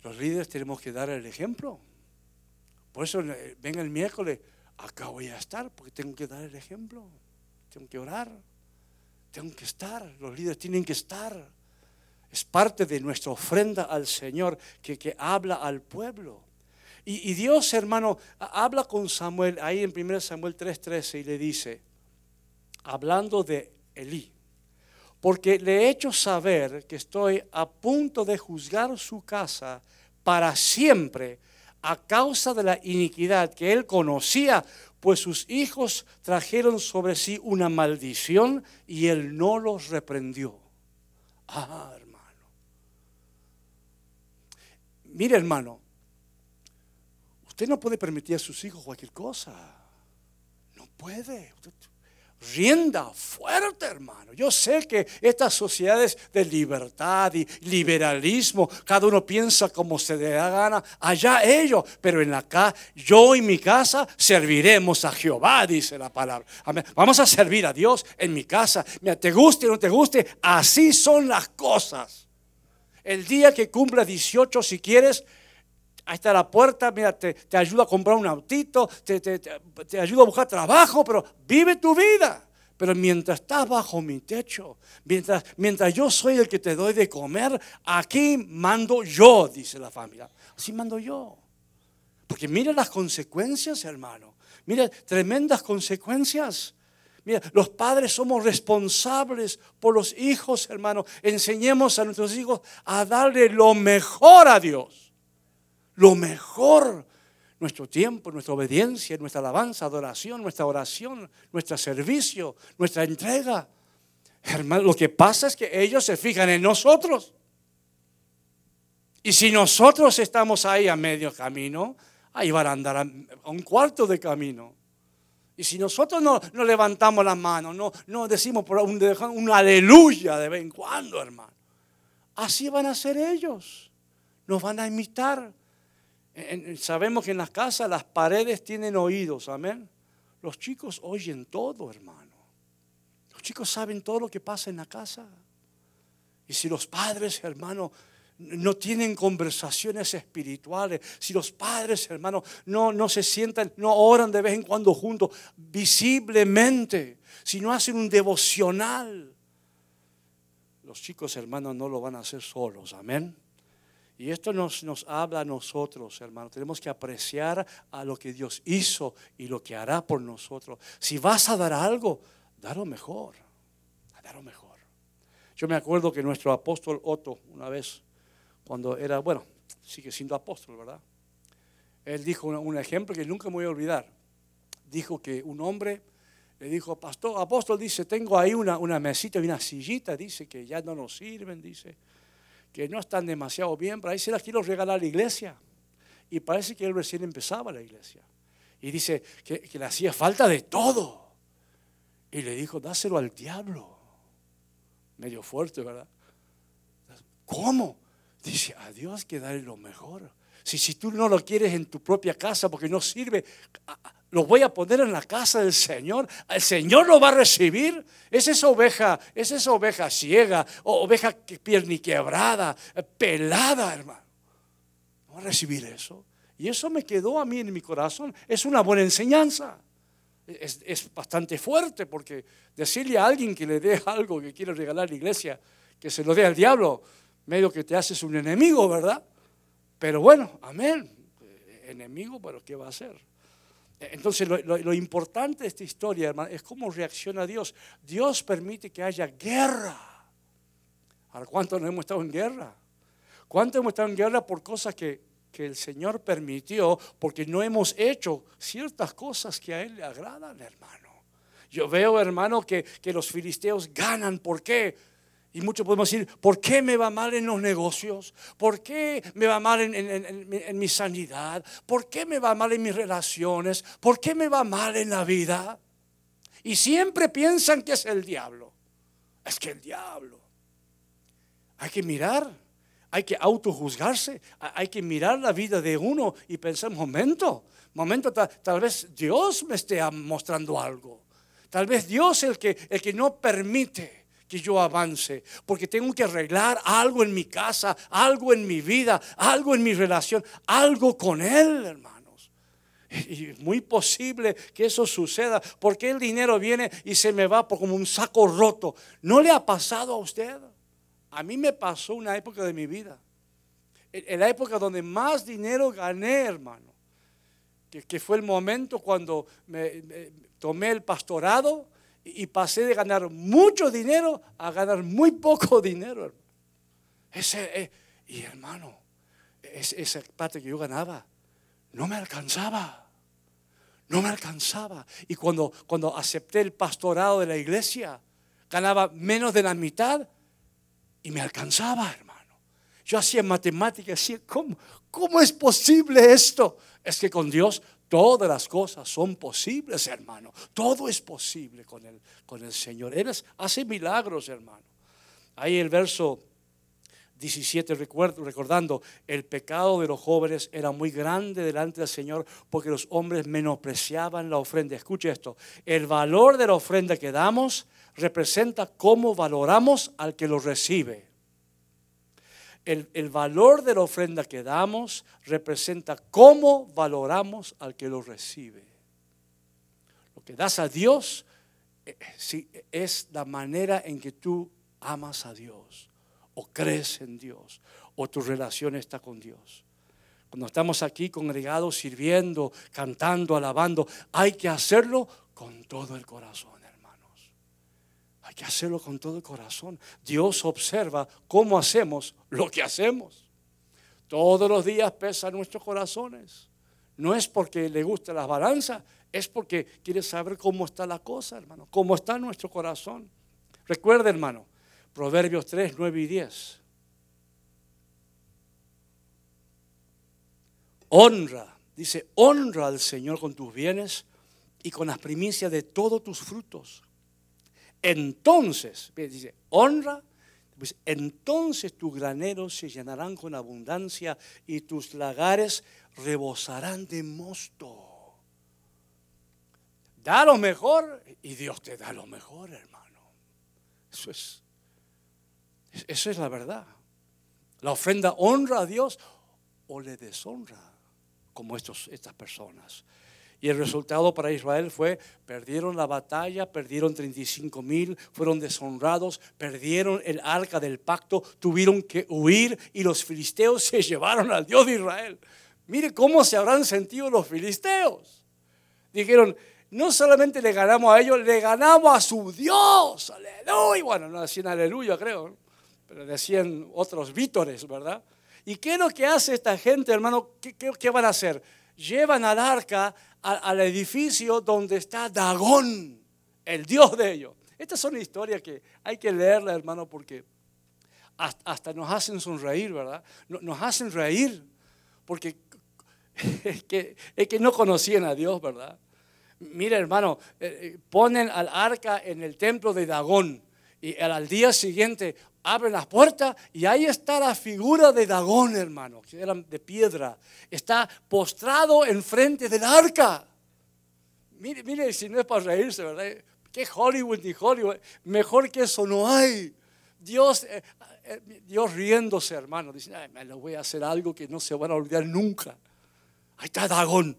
Los líderes tenemos que dar el ejemplo. Por eso eh, ven el miércoles, acá voy a estar, porque tengo que dar el ejemplo. Tengo que orar, tengo que estar, los líderes tienen que estar. Es parte de nuestra ofrenda al Señor que, que habla al pueblo. Y, y Dios, hermano, habla con Samuel ahí en 1 Samuel 3:13 y le dice, hablando de Elí, porque le he hecho saber que estoy a punto de juzgar su casa para siempre a causa de la iniquidad que él conocía, pues sus hijos trajeron sobre sí una maldición y él no los reprendió. Ah, hermano. Mire, hermano, usted no puede permitir a sus hijos cualquier cosa. No puede rienda fuerte, hermano. Yo sé que estas sociedades de libertad y liberalismo, cada uno piensa como se le da gana, allá ellos, pero en casa, yo y mi casa serviremos a Jehová, dice la palabra. Vamos a servir a Dios en mi casa. Te guste o no te guste, así son las cosas. El día que cumpla 18, si quieres, Ahí está la puerta, mira, te, te ayuda a comprar un autito, te, te, te, ayuda a buscar trabajo, pero vive tu vida. Pero mientras estás bajo mi techo, mientras, mientras yo soy el que te doy de comer, aquí mando yo, dice la familia. Así mando yo. Porque mira las consecuencias, hermano. Mira, tremendas consecuencias. Mira, los padres somos responsables por los hijos, hermano. Enseñemos a nuestros hijos a darle lo mejor a Dios lo mejor. Nuestro tiempo, nuestra obediencia, nuestra alabanza, adoración, nuestra oración, nuestro servicio, nuestra entrega. Hermano, lo que pasa es que ellos se fijan en nosotros. Y si nosotros estamos ahí a medio camino, ahí van a andar a un cuarto de camino. Y si nosotros no, no levantamos las manos, no, no decimos por un, un aleluya de vez en cuando, hermano, así van a ser ellos. nos van a imitar. Sabemos que en las casas las paredes tienen oídos, amén. Los chicos oyen todo, hermano. Los chicos saben todo lo que pasa en la casa. Y si los padres, hermano, no tienen conversaciones espirituales, si los padres, hermano, no, no se sientan, no oran de vez en cuando juntos, visiblemente, si no hacen un devocional, los chicos, hermanos, no lo van a hacer solos, amén. Y esto nos, nos habla a nosotros, hermano. Tenemos que apreciar a lo que Dios hizo y lo que hará por nosotros. Si vas a dar algo, da mejor. Da lo mejor. Yo me acuerdo que nuestro apóstol Otto, una vez, cuando era, bueno, sigue siendo apóstol, ¿verdad? Él dijo un, ejemplo que nunca me voy a olvidar. Dijo que un hombre le dijo, pastor, apóstol, dice, tengo ahí una mesita y una sillita, dice que ya no nos sirven, dice, que no están demasiado bien, ahí se las quiero regalar a la iglesia. Y parece que él recién empezaba la iglesia. Y dice que, que le hacía falta de todo. Y le dijo, dáselo al diablo. Medio fuerte, ¿verdad? ¿Cómo? Dice, a Dios que darle lo mejor. Si, si tú no lo quieres en tu propia casa porque no sirve, lo voy a poner en la casa del Señor. El Señor lo va a recibir. Es esa oveja, es esa oveja ciega, o oveja quebrada, pelada, hermano. No va a recibir eso. Y eso me quedó a mí en mi corazón. Es una buena enseñanza. Es, es, bastante fuerte porque decirle a alguien que le dé algo que quiere regalar a la iglesia, que se lo dé al diablo, medio que te haces un enemigo, ¿verdad? Pero bueno, amén. Enemigo, pero ¿qué va a hacer? Entonces, lo, importante de esta historia, hermano, es cómo reacciona Dios. Dios permite que haya guerra. ¿A cuántos no hemos estado en guerra? ¿Cuántos hemos estado en guerra por cosas que, que el Señor permitió porque no hemos hecho ciertas cosas que a Él le agradan, hermano? Yo veo, hermano, que, que los filisteos ganan. ¿Por qué? Y muchos podemos decir, ¿por qué me va mal en los negocios? ¿Por qué me va mal en, mi sanidad? ¿Por qué me va mal en mis relaciones? ¿Por qué me va mal en la vida? Y siempre piensan que es el diablo. Es que el diablo. Hay que mirar, hay que autojuzgarse, hay que mirar la vida de uno y pensar, momento, momento, tal, tal vez Dios me esté mostrando algo. Tal vez Dios es el que, el que no permite que yo avance, porque tengo que arreglar algo en mi casa, algo en mi vida, algo en mi relación, algo con Él, hermanos. Y es muy posible que eso suceda, porque el dinero viene y se me va como un saco roto. ¿No le ha pasado a usted? A mí me pasó una época de mi vida, en la época donde más dinero gané, hermano, que, fue el momento cuando me tomé el pastorado y pasé de ganar mucho dinero a ganar muy poco <laughs> dinero. Ese, eh, y hermano, esa parte que yo ganaba no me alcanzaba. No me alcanzaba. Y cuando, cuando acepté el pastorado de la iglesia, ganaba menos de la mitad y me alcanzaba, hermano. Yo hacía matemáticas, decía, ¿cómo, ¿cómo es posible esto? Es que con Dios Todas las cosas son posibles, hermano. Todo es posible con el, con el Señor. Él hace milagros, hermano. Ahí el verso 17, recordando, el pecado de los jóvenes era muy grande delante del Señor porque los hombres menospreciaban la ofrenda. Escuche esto, el valor de la ofrenda que damos representa cómo valoramos al que lo recibe el, valor de la ofrenda que damos representa cómo valoramos al que lo recibe. Lo que das a Dios eh, es la manera en que tú amas a Dios o crees en Dios o tu relación está con Dios. Cuando estamos aquí congregados, sirviendo, cantando, alabando, hay que hacerlo con todo el corazón. Hay que hacerlo con todo el corazón. Dios observa cómo hacemos lo que hacemos. Todos los días pesa nuestros corazones. No es porque le guste las balanzas, es porque quiere saber cómo está la cosa, hermano, cómo está nuestro corazón. Recuerda, hermano, Proverbios 3, 9 y 10. Honra, dice, honra al Señor con tus bienes y con las primicias de todos tus frutos entonces, dice, honra, Pues entonces tus graneros se llenarán con abundancia y tus lagares rebosarán de mosto. Da lo mejor y Dios te da lo mejor, hermano. Eso es, eso es la verdad. La ofrenda honra a Dios o le deshonra, como estos, estas personas. Y el resultado para Israel fue, perdieron la batalla, perdieron 35 mil, fueron deshonrados, perdieron el arca del pacto, tuvieron que huir y los filisteos se llevaron al Dios de Israel. Mire cómo se habrán sentido los filisteos. Dijeron, no solamente le ganamos a ellos, le ganamos a su Dios. Aleluya. Bueno, no decían aleluya, creo, pero decían otros vítores, ¿verdad? ¿Y qué es lo que hace esta gente, hermano? ¿Qué, qué van a hacer? Llevan al arca al edificio donde está Dagón, el Dios de ellos. Estas son historias que hay que leerla, hermano, porque hasta nos hacen sonreír, ¿verdad? Nos hacen reír, porque <laughs> es que, es que no conocían a Dios, ¿verdad? Mira, hermano, eh, eh, ponen al arca en el templo de Dagón y al día siguiente abren las puertas y ahí está la figura de Dagón, hermano, que era de piedra. Está postrado enfrente del arca. Mire, mire, si no es para reírse, ¿verdad? ¿Qué Hollywood ni Hollywood? Mejor que eso no hay. Dios, eh, eh, Dios riéndose, hermano. Dice, me lo voy a hacer algo que no se van a olvidar nunca. Ahí está Dagón.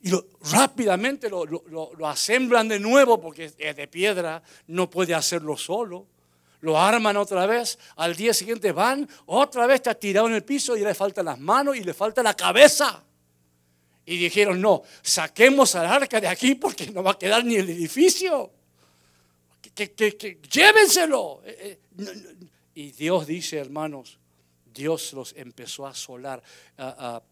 Y rápidamente lo, lo, lo asemblan de nuevo porque es de piedra, no puede hacerlo solo lo arman otra vez, al día siguiente van, otra vez está tirado en el piso y le faltan las manos y le falta la cabeza. Y dijeron, no, saquemos al arca de aquí porque no va a quedar ni el edificio. Que, llévenselo. Eh, eh, y Dios dice, hermanos, Dios los empezó a asolar. A,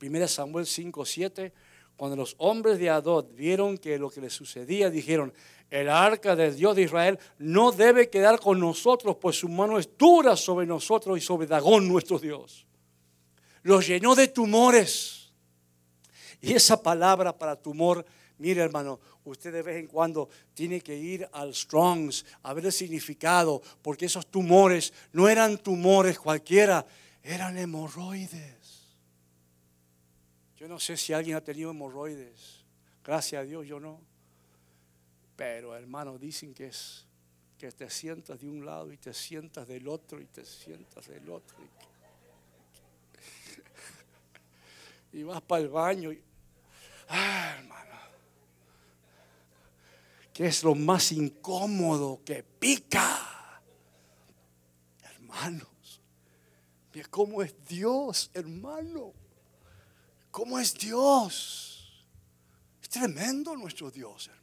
1 Samuel 5, 7, cuando los hombres de Adot vieron que lo que les sucedía, dijeron, el arca del Dios de Israel no debe quedar con nosotros, pues su mano es dura sobre nosotros y sobre Dagón, nuestro Dios. Los llenó de tumores. Y esa palabra para tumor, mire hermano, usted de vez en cuando tiene que ir al Strongs a ver el significado, porque esos tumores no eran tumores cualquiera, eran hemorroides. Yo no sé si alguien ha tenido hemorroides. Gracias a Dios, yo no. Pero hermano, dicen que es que te sientas de un lado y te sientas del otro y te sientas del otro. Y, <laughs> vas para el baño y, ah, hermano, que es lo más incómodo que pica. Hermanos, cómo es Dios, hermano. ¿Cómo es Dios? Es tremendo nuestro Dios, hermano.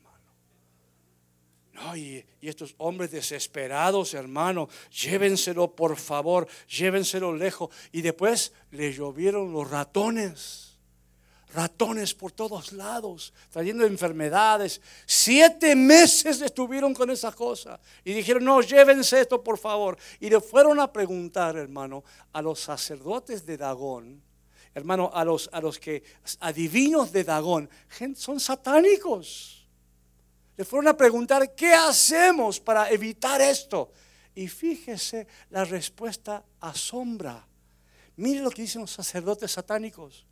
No, y, estos hombres desesperados, hermano, llévenselo por favor, llévenselo lejos. Y después le llovieron los ratones, ratones por todos lados, trayendo enfermedades. Siete meses estuvieron con esa cosa. Y dijeron, no, llévense esto por favor. Y le fueron a preguntar, hermano, a los sacerdotes de Dagón, hermano, a los, a los que, adivinos de Dagón, son satánicos. Le fueron a preguntar, ¿qué hacemos para evitar esto? Y fíjese, la respuesta asombra. Mire lo que dicen los sacerdotes satánicos.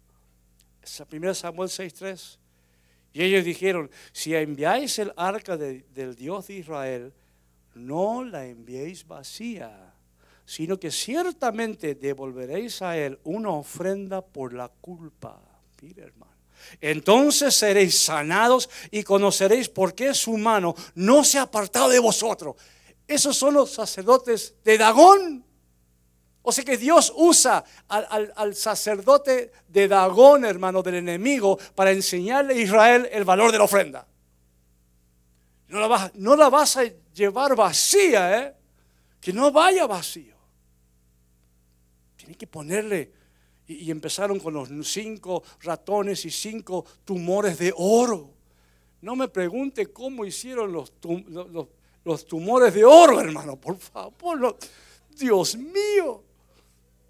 Es 1 Samuel 6:3. Y ellos dijeron, si enviáis el arca del Dios de Israel, no la enviéis vacía, sino que ciertamente devolveréis a él una ofrenda por la culpa. Mire, hermano. Entonces seréis sanados y conoceréis por qué su mano no se ha apartado de vosotros. Esos son los sacerdotes de Dagón. O sea que Dios usa al, sacerdote de Dagón, hermano del enemigo, para enseñarle a Israel el valor de la ofrenda. No la vas, no la vas a llevar vacía, ¿eh? que no vaya vacío. Tiene que ponerle y, empezaron con los cinco ratones y cinco tumores de oro. No me pregunte cómo hicieron los, tumores de oro, hermano, por favor. Dios mío.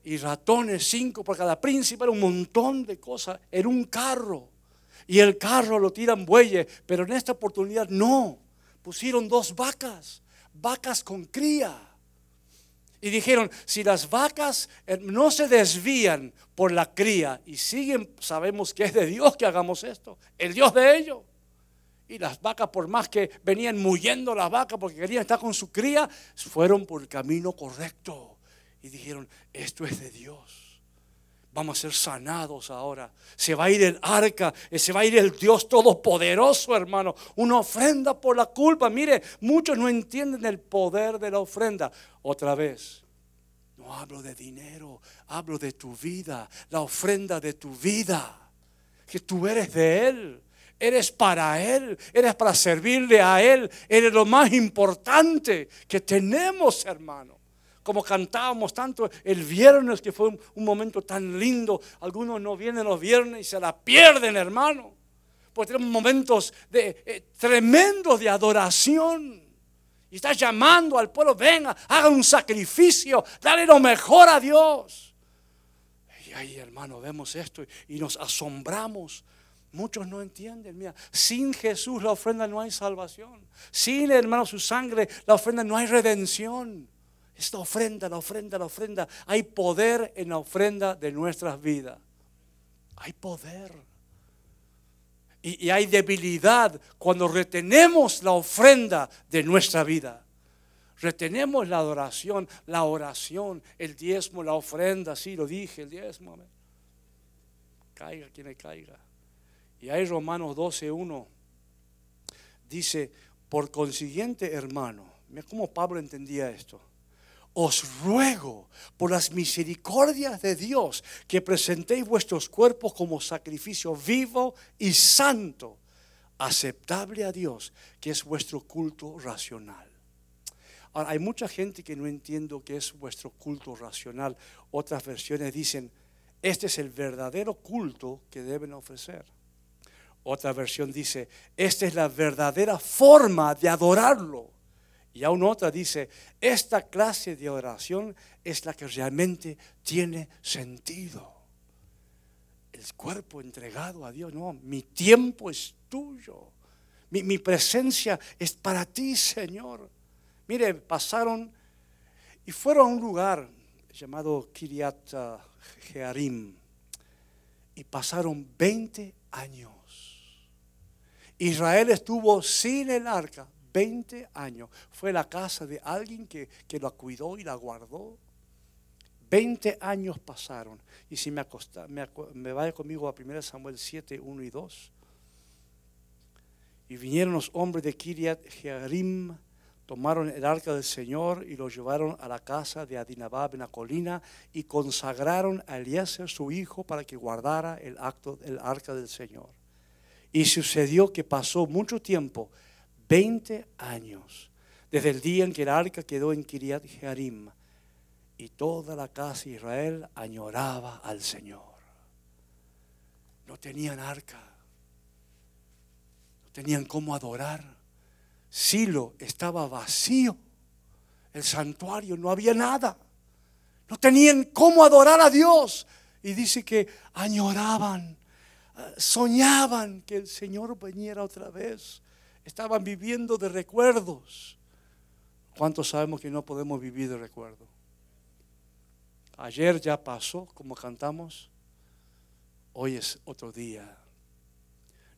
Y ratones, cinco por cada príncipe, era un montón de cosas. Era un carro. Y el carro lo tiran bueyes, pero en esta oportunidad no. Pusieron dos vacas, vacas con cría. Y dijeron, si las vacas eh, no se desvían por la cría y siguen, sabemos que es de Dios que hagamos esto, el Dios de ellos. Y las vacas, por más que venían muyendo las vacas porque querían estar con su cría, fueron por el camino correcto. Y dijeron, esto es de Dios vamos a ser sanados ahora. Se va a ir el arca, eh, se va a ir el Dios todopoderoso, hermano. Una ofrenda por la culpa. Mire, muchos no entienden el poder de la ofrenda. Otra vez, no hablo de dinero, hablo de tu vida, la ofrenda de tu vida. Que tú eres de Él. Eres para Él, eres para servirle a Él, eres lo más importante que tenemos, hermano como cantábamos tanto el viernes, que fue un, momento tan lindo. Algunos no vienen los viernes y se la pierden, hermano. Pues tenemos momentos de, eh, tremendos de adoración. Y está llamando al pueblo, venga, haga un sacrificio, dale lo mejor a Dios. Y ahí, hermano, vemos esto y nos asombramos. Muchos no entienden, mira, sin Jesús la ofrenda no hay salvación. Sin, hermano, su sangre, la ofrenda no hay redención. Esta ofrenda, la ofrenda, la ofrenda. Hay poder en la ofrenda de nuestras vidas. Hay poder. Y, hay debilidad cuando retenemos la ofrenda de nuestra vida. Retenemos la adoración, la oración, el diezmo, la ofrenda. Sí, lo dije, el diezmo. Caiga quien le caiga. Y hay Romanos 12.1. Dice, por consiguiente, hermano, mira cómo Pablo entendía esto os ruego por las misericordias de Dios que presentéis vuestros cuerpos como sacrificio vivo y santo, aceptable a Dios, que es vuestro culto racional. Ahora, hay mucha gente que no entiende que es vuestro culto racional. Otras versiones dicen, este es el verdadero culto que deben ofrecer. Otra versión dice, esta es la verdadera forma de adorarlo. Y aún otra dice, esta clase de oración es la que realmente tiene sentido. El cuerpo entregado a Dios, no, mi tiempo es tuyo. Mi, presencia es para ti, Señor. Mire, pasaron y fueron a un lugar llamado Kiriat uh, Jearim y pasaron 20 años. Israel estuvo sin el arca 20 años. Fue la casa de alguien que, que la cuidó y la guardó. 20 años pasaron. Y si me, acosta, me, me vaya conmigo a 1 Samuel 7, 1 y 2. Y vinieron los hombres de Kiriat Jearim, tomaron el arca del Señor y lo llevaron a la casa de Adinabab en la colina y consagraron a Eliezer su hijo para que guardara el, acto, el arca del Señor. Y sucedió que pasó mucho tiempo 20 años, desde el día en que el arca quedó en Kiriat Jearim, y toda la casa de Israel añoraba al Señor. No tenían arca, no tenían cómo adorar. Silo estaba vacío, el santuario no había nada, no tenían cómo adorar a Dios. Y dice que añoraban, soñaban que el Señor viniera otra vez estaban viviendo de recuerdos. ¿Cuántos sabemos que no podemos vivir de recuerdo? Ayer ya pasó, como cantamos, hoy es otro día.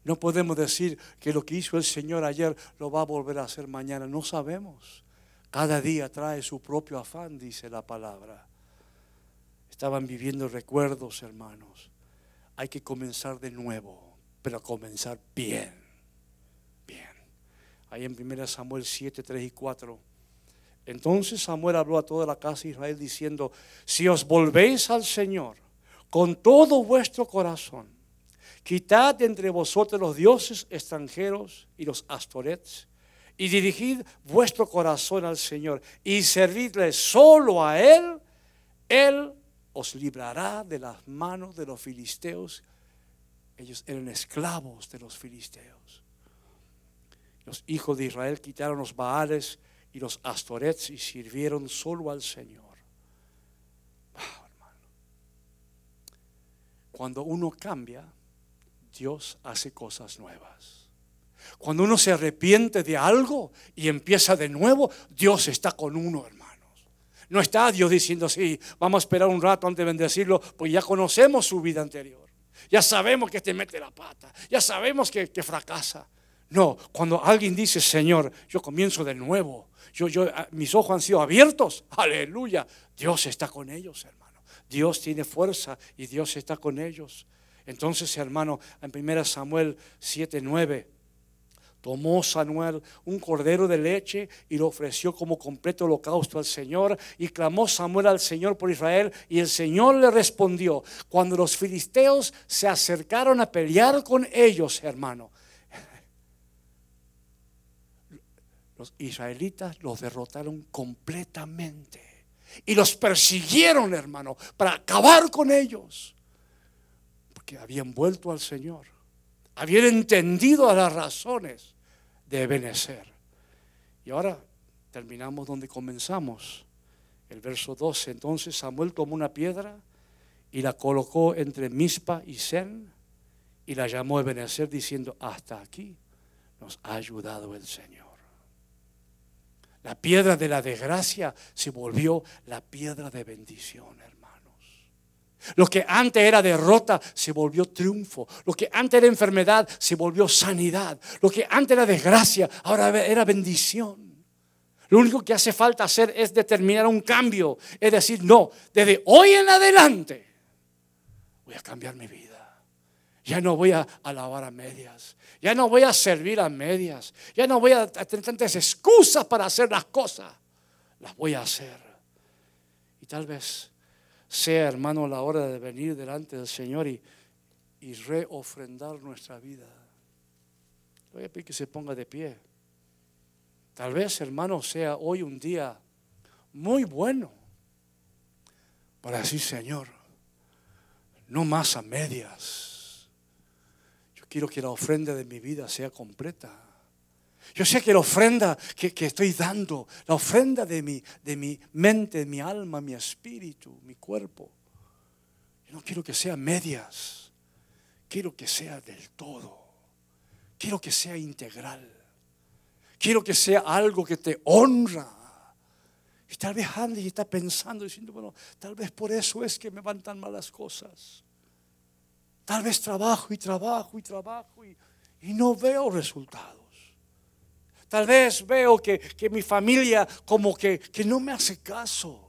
No podemos decir que lo que hizo el Señor ayer lo va a volver a hacer mañana. No sabemos. Cada día trae su propio afán, dice la palabra. Estaban viviendo recuerdos, hermanos. Hay que comenzar de nuevo, pero comenzar bien ahí en 1 Samuel 7, 3 y 4. Entonces Samuel habló a toda la casa de Israel diciendo, si os volvéis al Señor con todo vuestro corazón, quitad entre vosotros los dioses extranjeros y los astorets, y dirigid vuestro corazón al Señor y servidle solo a Él, Él os librará de las manos de los filisteos. Ellos eran esclavos de los filisteos. Los hijos de Israel quitaron los Baales y los Astorets y sirvieron solo al Señor. Cuando uno cambia, Dios hace cosas nuevas. Cuando uno se arrepiente de algo y empieza de nuevo, Dios está con uno, hermanos. No está Dios diciendo, sí, vamos a esperar un rato antes de bendecirlo, pues ya conocemos su vida anterior. Ya sabemos que te mete la pata, ya sabemos que, que fracasa. No, cuando alguien dice, Señor, yo comienzo de nuevo, yo, yo, ah, mis ojos han sido abiertos, <laughs> aleluya, Dios está con ellos, hermano. Dios tiene fuerza y Dios está con ellos. Entonces, hermano, en 1 Samuel 7, 9, tomó Samuel un cordero de leche y lo ofreció como completo holocausto al Señor. Y clamó Samuel al Señor por Israel. Y el Señor le respondió, cuando los filisteos se acercaron a pelear con ellos, hermano, los israelitas los derrotaron completamente. Y los persiguieron, hermano, para acabar con ellos. Porque habían vuelto al Señor. Habían entendido las razones de Benecer. Y ahora terminamos donde comenzamos. El verso 12. Entonces Samuel tomó una piedra y la colocó entre Mispa y Sen y la llamó Ebenezer diciendo, hasta aquí nos ha ayudado el Señor. La piedra de la desgracia se volvió la piedra de bendición, hermanos. Lo que antes era derrota se volvió triunfo. Lo que antes era enfermedad se volvió sanidad. Lo que antes era desgracia ahora era bendición. Lo único que hace falta hacer es determinar un cambio. Es decir, no, desde hoy en adelante voy a cambiar mi vida. Ya no voy a alabar a medias. Ya no voy a servir a medias. Ya no voy a tener tantas excusas para hacer las cosas. Las voy a hacer. Y tal vez sea, hermano, la hora de venir delante del Señor y, y reofrendar nuestra vida. voy a pedir que se ponga de pie. Tal vez, hermano, sea hoy un día muy bueno para decir, Señor, no más a medias quiero que la ofrenda de mi vida sea completa. Yo sé que la ofrenda que, estoy dando, la ofrenda de mi, de mi mente, mi alma, mi espíritu, mi cuerpo, yo no quiero que sea medias, quiero que sea del todo, quiero que sea integral, quiero que sea algo que te honra. Y tal vez Andy está pensando, diciendo, bueno, tal vez por eso es que me van tan malas cosas. Tal vez trabajo y trabajo y trabajo y, no veo resultados. Tal vez veo que, mi familia como que, que no me hace caso.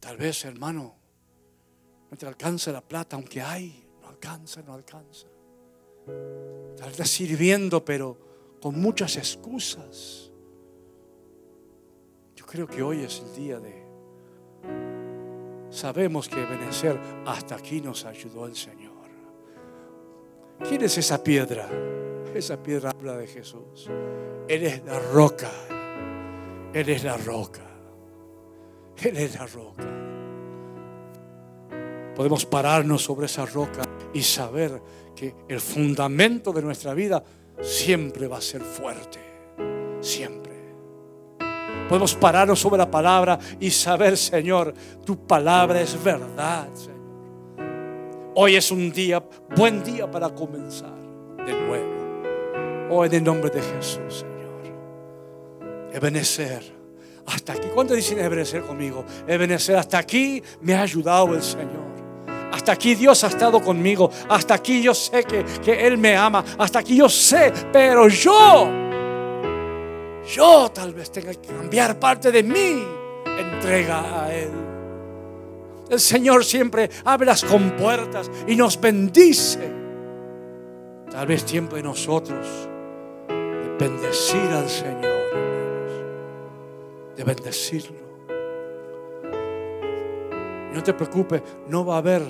Tal vez, hermano, no te alcanza la plata, aunque hay, no alcanza, no alcanza. Tal vez sirviendo, pero con muchas excusas. Yo creo que hoy es el día de sabemos que Benecer hasta aquí nos ayudó el Señor. ¿Quién es esa piedra? Esa piedra habla de Jesús. Él es la roca. Él es la roca. Él es la roca. Podemos pararnos sobre esa roca y saber que el fundamento de nuestra vida siempre va a ser fuerte. Siempre. Podemos pararnos sobre la palabra y saber, Señor, tu palabra es verdad, Señor. Hoy es un día, buen día para comenzar de nuevo. Oh, en el nombre de Jesús, Señor. Ebenecer. Hasta aquí. ¿Cuántos dicen Ebenecer conmigo? Ebenecer. Hasta aquí me ha ayudado el Señor. Hasta aquí Dios ha estado conmigo. Hasta aquí yo sé que, que Él me ama. Hasta aquí yo sé. Pero yo yo tal vez tenga que cambiar parte de mí, entrega a Él. El Señor siempre abre las compuertas y nos bendice. Tal vez tiempo de nosotros de bendecir al Señor, hermanos, de bendecirlo. no te preocupes, no va a haber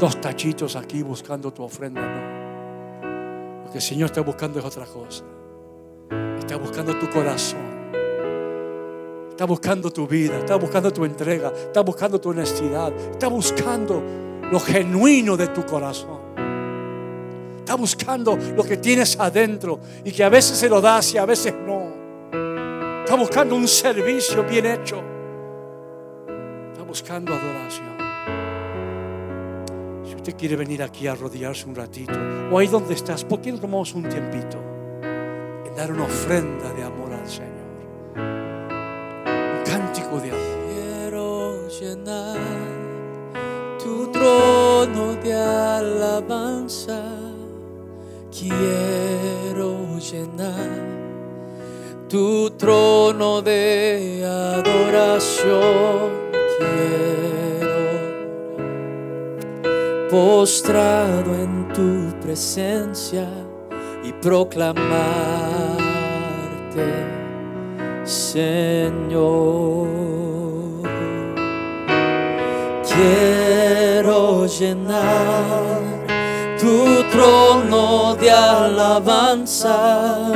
dos tachitos aquí buscando tu ofrenda, no. Lo que el Señor está buscando es otra cosa. Está buscando tu corazón. Está buscando tu vida. Está buscando tu entrega. Está buscando tu honestidad. Está buscando lo genuino de tu corazón. Está buscando lo que tienes adentro y que a veces se lo das y a veces no. Está buscando un servicio bien hecho. Está buscando adoración. Si usted quiere venir aquí a rodearse un ratito, o ahí donde estás, ¿por qué no tomamos un tiempito? dar una ofrenda de amor al Señor. Un cántico de amor. Quiero llenar tu trono de alabanza. Quiero llenar tu trono de adoración. Quiero postrado en tu presencia proclamarte, Señor. Quiero llenar tu trono de alabanza.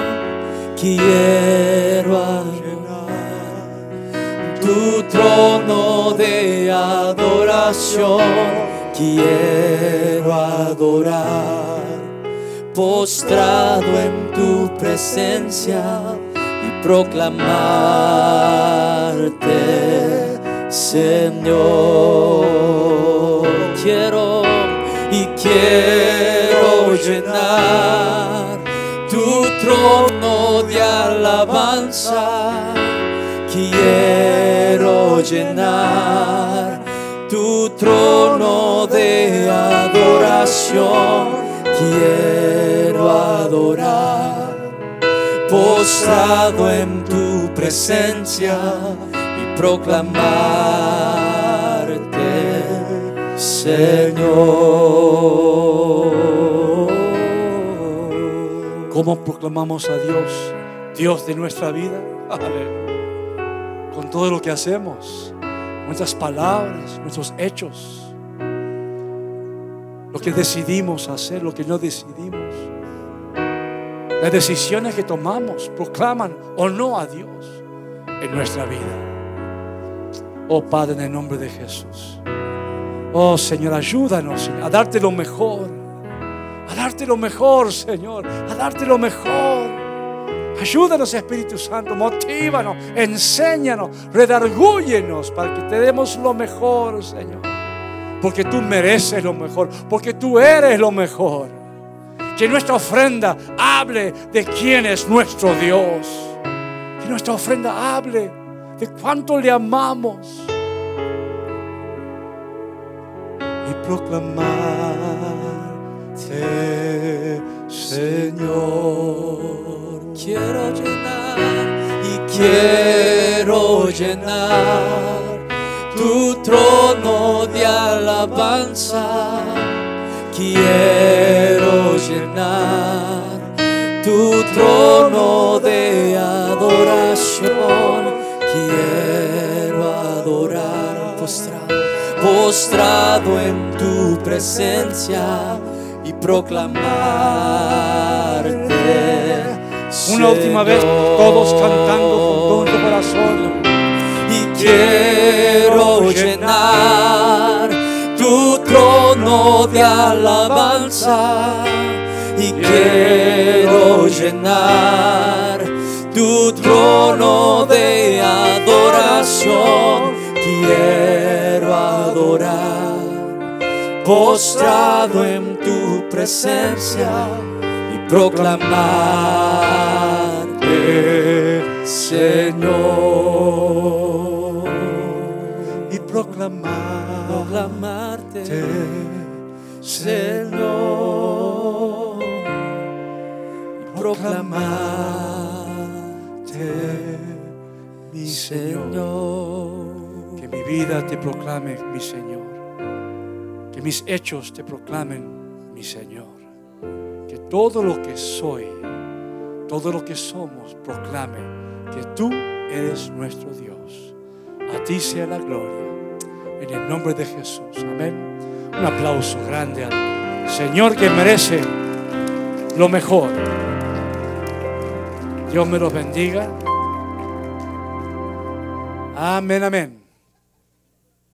Quiero llenar tu trono de adoración. Quiero adorar postrado en tu presencia y proclamarte, Señor. Quiero y quiero llenar tu trono de alabanza. Quiero llenar tu trono de adoración. Quiero adorar, postrado en tu presencia y proclamarte, Señor. ¿Cómo proclamamos a Dios, Dios de nuestra vida? Con todo lo que hacemos, nuestras palabras, nuestros hechos, lo que decidimos hacer, lo que no decidimos. Las decisiones que tomamos proclaman o no a Dios en nuestra vida. Oh Padre, en el nombre de Jesús. Oh Señor, ayúdanos a darte lo mejor. A darte lo mejor, Señor. A darte lo mejor. Ayúdanos, Espíritu Santo. Motívanos, enséñanos, redargúyenos para que te demos lo mejor, Señor. Porque tú mereces lo mejor. Porque tú eres lo mejor. Que nuestra ofrenda hable de quién es nuestro Dios. Que nuestra ofrenda hable de cuánto le amamos. Y proclamarte, Señor. Quiero llenar y quiero llenar tu trono de alabanza. Quiero llenar tu trono de adoración. Quiero adorar postrado, postrado en tu presencia y proclamarte. Una última vez, todos cantando con todo corazón. y quiero llenar tu trono de alabanza quiero llenar tu trono de adoración quiero adorar postrado en tu presencia y proclamarte Señor Y proclamar. proclamarte, Señor, proclamarte, mi Señor. Que mi vida te proclame, mi Señor. Que mis hechos te proclamen, mi Señor. Que todo lo que soy, todo lo que somos, proclame que tú eres nuestro Dios. A ti sea la gloria. En el nombre de Jesús. Amén. Un aplauso grande al Señor que merece lo mejor. Dios me los bendiga. Amén, amén.